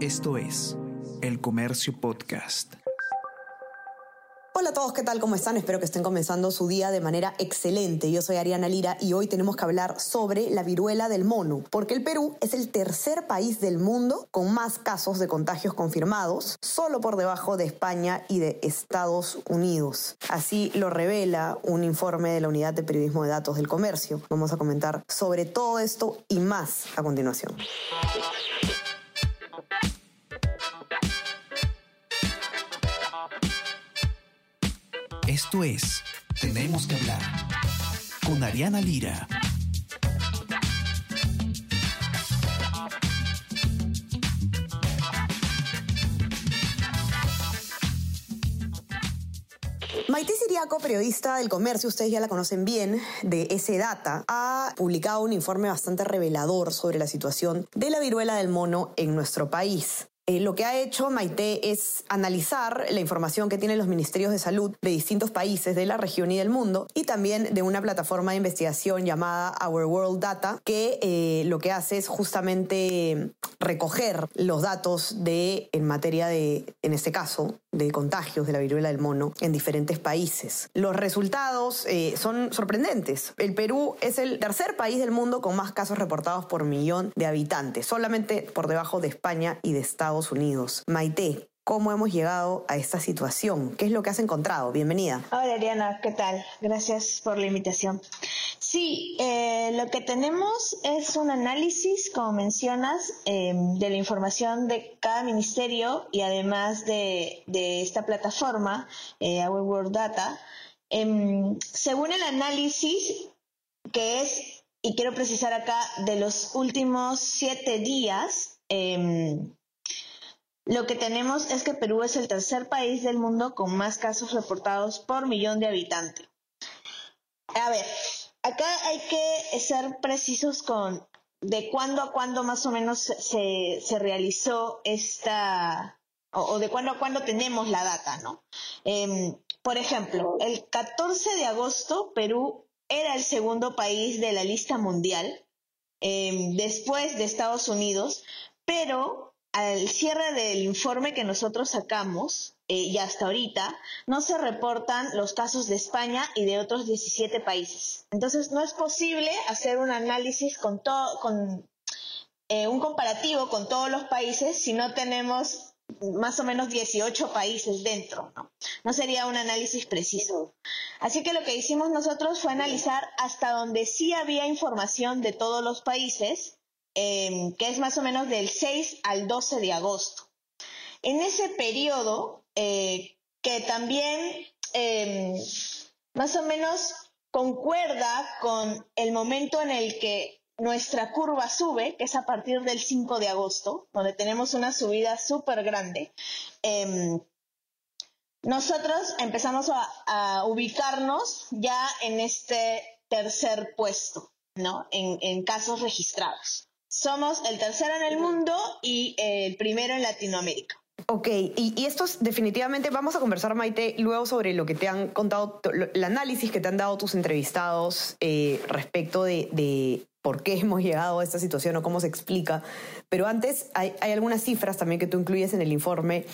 Esto es El Comercio Podcast. Hola a todos, ¿qué tal? ¿Cómo están? Espero que estén comenzando su día de manera excelente. Yo soy Ariana Lira y hoy tenemos que hablar sobre la viruela del mono, porque el Perú es el tercer país del mundo con más casos de contagios confirmados, solo por debajo de España y de Estados Unidos. Así lo revela un informe de la Unidad de Periodismo de Datos del Comercio. Vamos a comentar sobre todo esto y más a continuación. Esto es Tenemos que hablar con Ariana Lira. Maite Siriaco, periodista del comercio, ustedes ya la conocen bien, de ese data, ha publicado un informe bastante revelador sobre la situación de la viruela del mono en nuestro país. Eh, lo que ha hecho Maite es analizar la información que tienen los ministerios de salud de distintos países de la región y del mundo y también de una plataforma de investigación llamada Our World Data que eh, lo que hace es justamente recoger los datos de en materia de, en este caso, de contagios de la viruela del mono en diferentes países. Los resultados eh, son sorprendentes. El Perú es el tercer país del mundo con más casos reportados por millón de habitantes, solamente por debajo de España y de Estados Unidos. Maite, ¿cómo hemos llegado a esta situación? ¿Qué es lo que has encontrado? Bienvenida. Hola Ariana, ¿qué tal? Gracias por la invitación. Sí, eh, lo que tenemos es un análisis, como mencionas, eh, de la información de cada ministerio y además de, esta plataforma, eh, Our World Data. Em, según el análisis, que es, y quiero precisar acá, de los últimos siete días, em, lo que tenemos es que Perú es el tercer país del mundo con más casos reportados por millón de habitantes. A ver, acá hay que ser precisos con de cuándo a cuándo más o menos se, realizó esta, o, de cuándo a cuándo tenemos la data, ¿no? Em, por ejemplo, el 14 de agosto Perú era el segundo país de la lista mundial, em, después de Estados Unidos, pero al cierre del informe que nosotros sacamos, eh, y hasta ahorita, no se reportan los casos de España y de otros 17 países. Entonces, no es posible hacer un análisis con todo, con eh, un comparativo con todos los países si no tenemos más o menos 18 países dentro, ¿no? No sería un análisis preciso. Así que lo que hicimos nosotros fue analizar hasta donde sí había información de todos los países Em, que es más o menos del 6 al 12 de agosto. En ese periodo, eh, que también em, más o menos concuerda con el momento en el que nuestra curva sube, que es a partir del 5 de agosto, donde tenemos una subida súper grande, em, nosotros empezamos a, ubicarnos ya en este tercer puesto, ¿no? en casos registrados. Somos el tercero en el mundo y el primero en Latinoamérica. Ok, y, y esto es definitivamente, vamos a conversar, Maite, luego sobre lo que te han contado, el análisis que te han dado tus entrevistados eh, respecto de, por qué hemos llegado a esta situación o cómo se explica. Pero antes hay, hay algunas cifras también que tú incluyes en el informe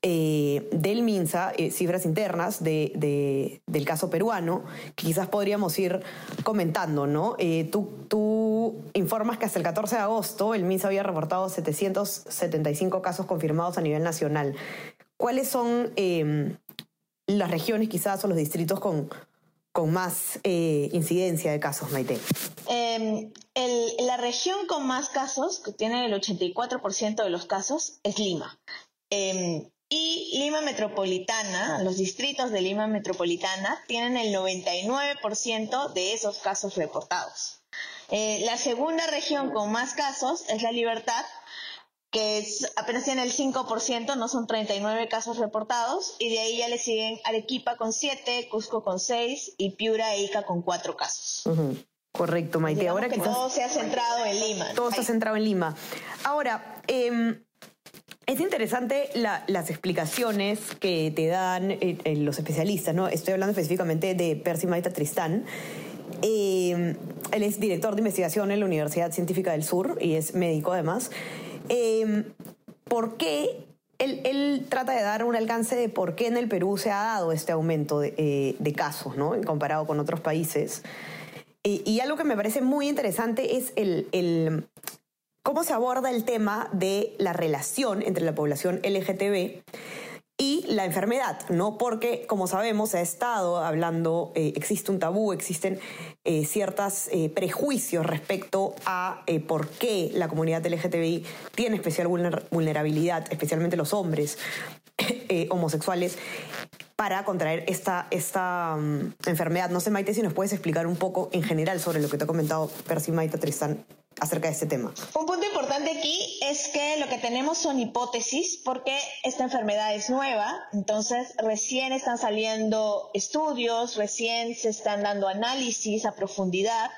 eh, del MINSA, eh, cifras internas de, del caso peruano, que quizás podríamos ir comentando, ¿no? Eh, tú, tú informas que hasta el 14 de agosto el MINSA había reportado 775 casos confirmados a nivel nacional. ¿Cuáles son em, las regiones quizás o los distritos con, con más incidencia de casos, Maite? Em, la región con más casos, que tiene el 84% de los casos, es Lima. Em, y Lima Metropolitana, los distritos de Lima Metropolitana tienen el 99% de esos casos reportados. Eh, la segunda región con más casos es la Libertad, que es, apenas tiene el 5%, no son 39 casos reportados, y de ahí ya le siguen Arequipa con 7, Cusco con 6 y Piura e Ica con 4 casos. Correcto, Maite. Ahora que todo se ha centrado en Lima. Todo se ha centrado en Lima. Ahora, eh, es interesante las explicaciones que te dan eh, eh, los especialistas, ¿no? Estoy hablando específicamente de Percy Maita Tristán. Eh, él es director de investigación en la Universidad Científica del Sur y es médico además. por qué él, trata de dar un alcance de por qué en el Perú se ha dado este aumento de, casos, ¿no? Comparado con otros países. Y, algo que me parece muy interesante es el, cómo se aborda el tema de la relación entre la población LGTB y la enfermedad, ¿no? Porque, como sabemos, se ha estado hablando, eh, existe un tabú, existen eh, ciertos eh, prejuicios respecto a por qué la comunidad LGTBI tiene especial vulnerabilidad, especialmente los hombres homosexuales, para contraer esta, esta mm, enfermedad. No sé, Maite, si nos puedes explicar un poco en general sobre lo que te ha comentado Percy Maite Tristán acerca de este tema. Un punto importante aquí es que lo que tenemos son hipótesis porque esta enfermedad es nueva, entonces recién están saliendo estudios, recién se están dando análisis a profundidad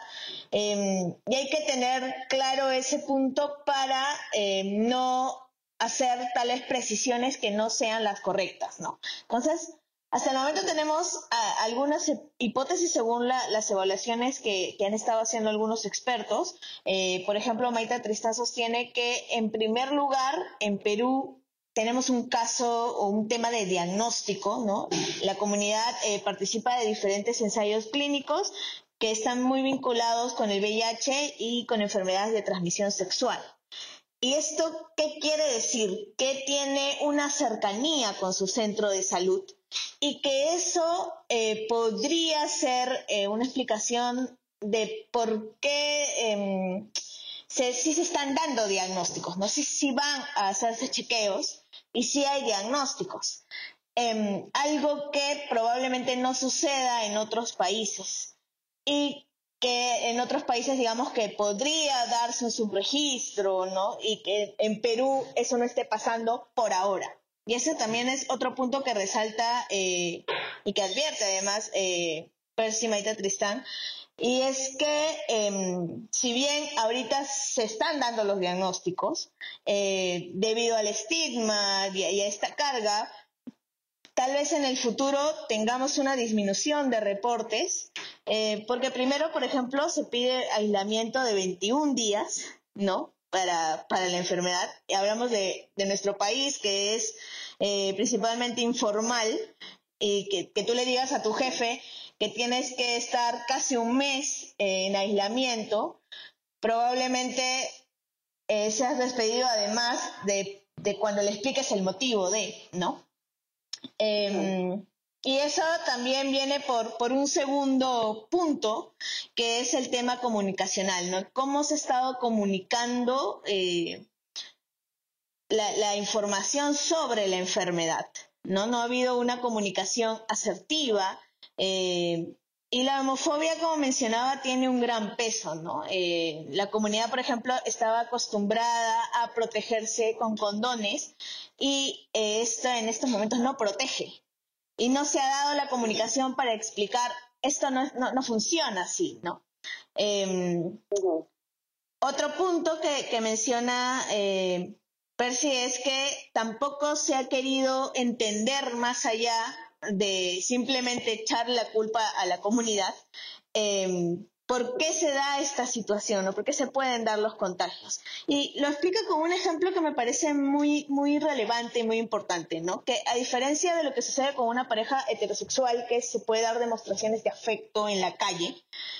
em, y hay que tener claro ese punto para em, no hacer tales precisiones que no sean las correctas, ¿no? Entonces, hasta el momento tenemos ah, algunas hipótesis según las evaluaciones que, han estado haciendo algunos expertos. Eh, por ejemplo, Maita Tristán sostiene que en primer lugar, en Perú tenemos un caso o un tema de diagnóstico, ¿no? La comunidad eh, participa de diferentes ensayos clínicos que están muy vinculados con el VIH y con enfermedades de transmisión sexual. ¿Y esto qué quiere decir? Que tiene una cercanía con su centro de salud y que eso eh, podría ser eh, una explicación de por qué eh, se, sí se están dando diagnósticos, no sé si van a hacerse chequeos y si hay diagnósticos. Em, algo que probablemente no suceda en otros países y que en otros países digamos que podría darse un subregistro, ¿no? Y que en Perú eso no esté pasando por ahora. Y ese también es otro punto que resalta eh, y que advierte además eh, Percy Maita Tristán, y es que em, si bien ahorita se están dando los diagnósticos, eh, debido al estigma y, a esta carga, tal vez en el futuro tengamos una disminución de reportes, eh, porque primero, por ejemplo, se pide aislamiento de 21 días, ¿no? Para, para la enfermedad. Y hablamos de, de nuestro país, que es eh, principalmente informal, y que, que, tú le digas a tu jefe que tienes que estar casi un mes en aislamiento, probablemente eh, seas despedido además de, de, cuando le expliques el motivo de, ¿no? Em, y eso también viene por, por un segundo punto, que es el tema comunicacional, ¿no? Cómo se ha estado comunicando eh, la, información sobre la enfermedad, ¿no? No ha habido una comunicación asertiva. Eh, y la homofobia, como mencionaba, tiene un gran peso, ¿no? Eh, la comunidad, por ejemplo, estaba acostumbrada a protegerse con condones y esto en estos momentos no protege. Y no se ha dado la comunicación para explicar esto no, no, funciona así, ¿no? Em, otro punto que, que menciona eh, Percy es que tampoco se ha querido entender más allá de simplemente echar la culpa a la comunidad. Em, ¿Por qué se da esta situación o por qué se pueden dar los contagios? Y lo explica con un ejemplo que me parece muy, muy relevante y muy importante, ¿no? Que a diferencia de lo que sucede con una pareja heterosexual, que se puede dar demostraciones de afecto en la calle,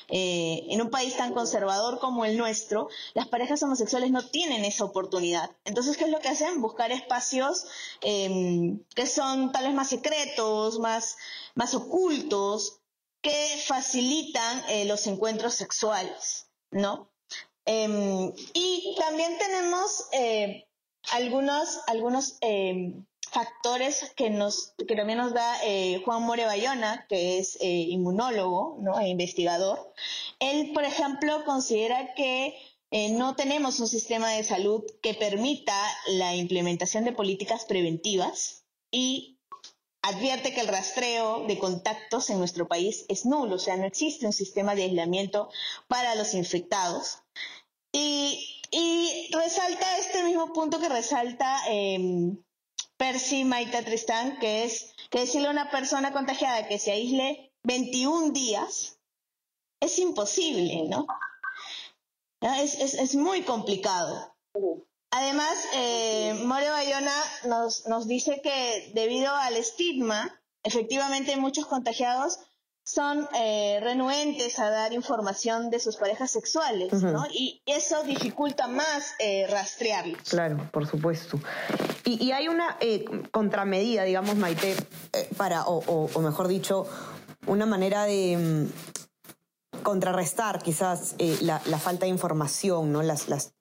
eh, en un país tan conservador como el nuestro, las parejas homosexuales no tienen esa oportunidad. Entonces, ¿qué es lo que hacen? Buscar espacios em, que son tal vez más secretos, más, más ocultos, que facilitan eh, los encuentros sexuales, ¿no? Em, y también tenemos eh, algunos, algunos em, factores que, nos, que también nos da eh, Juan More Bayona, que es inmunólogo ¿no? e investigador. Él, por ejemplo, considera que no tenemos un sistema de salud que permita la implementación de políticas preventivas y advierte que el rastreo de contactos en nuestro país es nulo, o sea, no existe un sistema de aislamiento para los infectados. Y, resalta este mismo punto que resalta eh, Percy Maita Tristán, que es que decirle a una persona contagiada que se aísle 21 días es imposible, ¿no? Es, es, es muy complicado. Además, eh, More Bayona nos, nos dice que debido al estigma, efectivamente muchos contagiados son eh, renuentes a dar información de sus parejas sexuales, ¿no? Y eso dificulta más eh, rastrearlos. Claro, por supuesto. Y, hay una eh, contramedida, digamos, Maite, eh, para, o, mejor dicho, una manera de mm, contrarrestar quizás la, falta de información, ¿no? Las, las,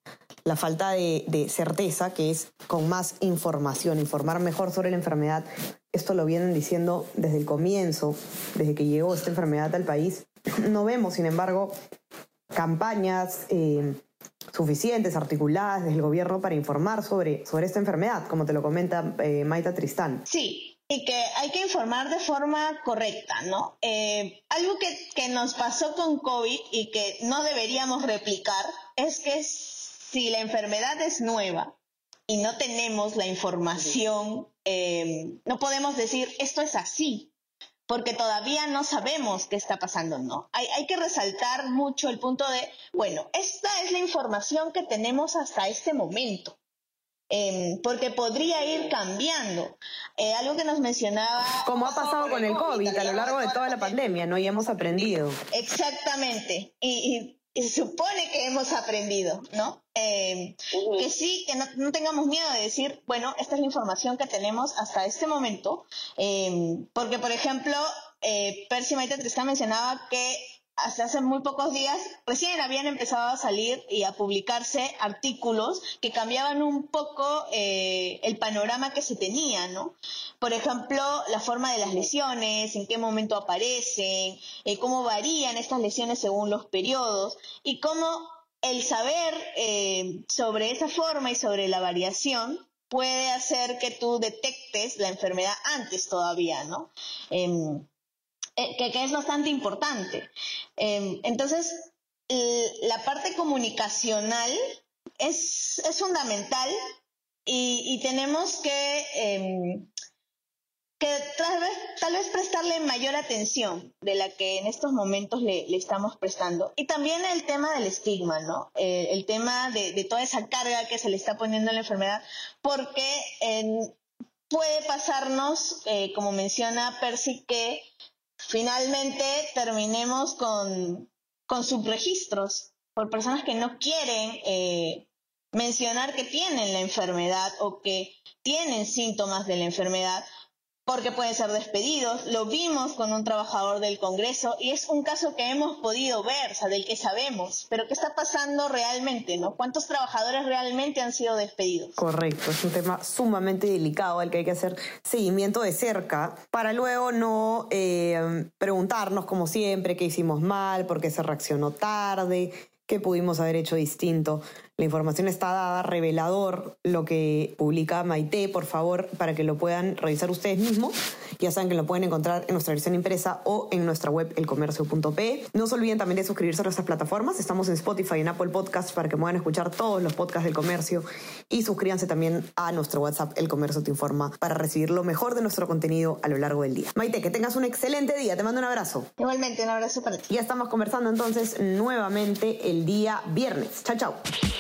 la falta de, de, certeza, que es con más información, informar mejor sobre la enfermedad esto lo vienen diciendo desde el comienzo, desde que llegó esta enfermedad al país. No vemos, sin embargo, campañas eh, suficientes, articuladas desde el gobierno para informar sobre, sobre esta enfermedad, como te lo comenta eh, Maita Tristán. Sí, y que hay que informar de forma correcta, ¿no? Eh, algo que, que, nos pasó con COVID y que no deberíamos replicar es que si la enfermedad es nueva y no tenemos la información eh, no podemos decir esto es así, porque todavía no sabemos qué está pasando, ¿no? Hay, hay, que resaltar mucho el punto de, bueno, esta es la información que tenemos hasta este momento. Em, porque podría ir cambiando. Eh, algo que nos mencionaba... Como ha pasado con el COVID a lo largo de toda la pandemia, ¿no? Y hemos aprendido. Exactamente. y y se supone que hemos aprendido, ¿no? Eh, que sí, que no, tengamos miedo de decir, bueno, esta es la información que tenemos hasta este momento, eh, porque, por ejemplo, eh, Percy Maite mencionaba que hasta hace muy pocos días recién habían empezado a salir y a publicarse artículos que cambiaban un poco eh, el panorama que se tenía, ¿no? Por ejemplo, la forma de las lesiones, en qué momento aparecen, eh, cómo varían estas lesiones según los periodos y cómo el saber eh, sobre esa forma y sobre la variación puede hacer que tú detectes la enfermedad antes todavía, ¿no? Em, eh, que, es bastante importante. Em, entonces, la parte comunicacional es, fundamental y, tenemos que, em, que tal, vez, tal vez prestarle mayor atención de la que en estos momentos le, estamos prestando. Y también el tema del estigma, ¿no? Eh, el tema de, toda esa carga que se le está poniendo a la enfermedad, porque puede pasarnos, eh, como menciona Percy, que finalmente terminemos con, con subregistros por personas que no quieren eh, mencionar que tienen la enfermedad o que tienen síntomas de la enfermedad porque pueden ser despedidos. Lo vimos con un trabajador del Congreso y es un caso que hemos podido ver, o sea, del que sabemos, pero ¿qué está pasando realmente, no? ¿Cuántos trabajadores realmente han sido despedidos? Correcto, es un tema sumamente delicado al que hay que hacer seguimiento de cerca para luego no eh, preguntarnos, como siempre, qué hicimos mal, por qué se reaccionó tarde, qué pudimos haber hecho distinto. La información está dada, revelador lo que publica Maite, por favor, para que lo puedan revisar ustedes mismos. Ya saben que lo pueden encontrar en nuestra versión impresa o en nuestra web elcomercio.pe. No se olviden también de suscribirse a nuestras plataformas. Estamos en Spotify y en Apple Podcasts para que puedan escuchar todos los podcasts del comercio. Y suscríbanse también a nuestro WhatsApp El Comercio Te Informa para recibir lo mejor de nuestro contenido a lo largo del día. Maite, que tengas un excelente día. Te mando un abrazo. Igualmente, un abrazo para ti. Ya estamos conversando entonces nuevamente el día viernes. Chao, chao.